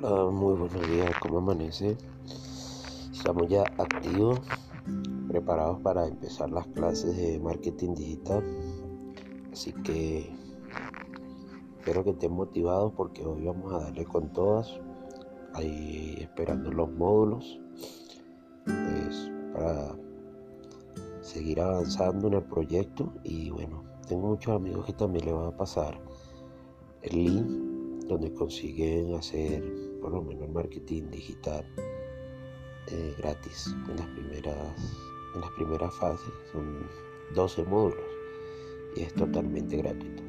Hola, muy buenos días, ¿cómo amanece? Estamos ya activos, preparados para empezar las clases de marketing digital. Así que espero que estén motivados porque hoy vamos a darle con todas, ahí esperando los módulos, pues para seguir avanzando en el proyecto y bueno, tengo muchos amigos que también le van a pasar el link donde consiguen hacer por lo menos marketing digital eh, gratis. En las primeras en las primeras fases son 12 módulos y es totalmente gratuito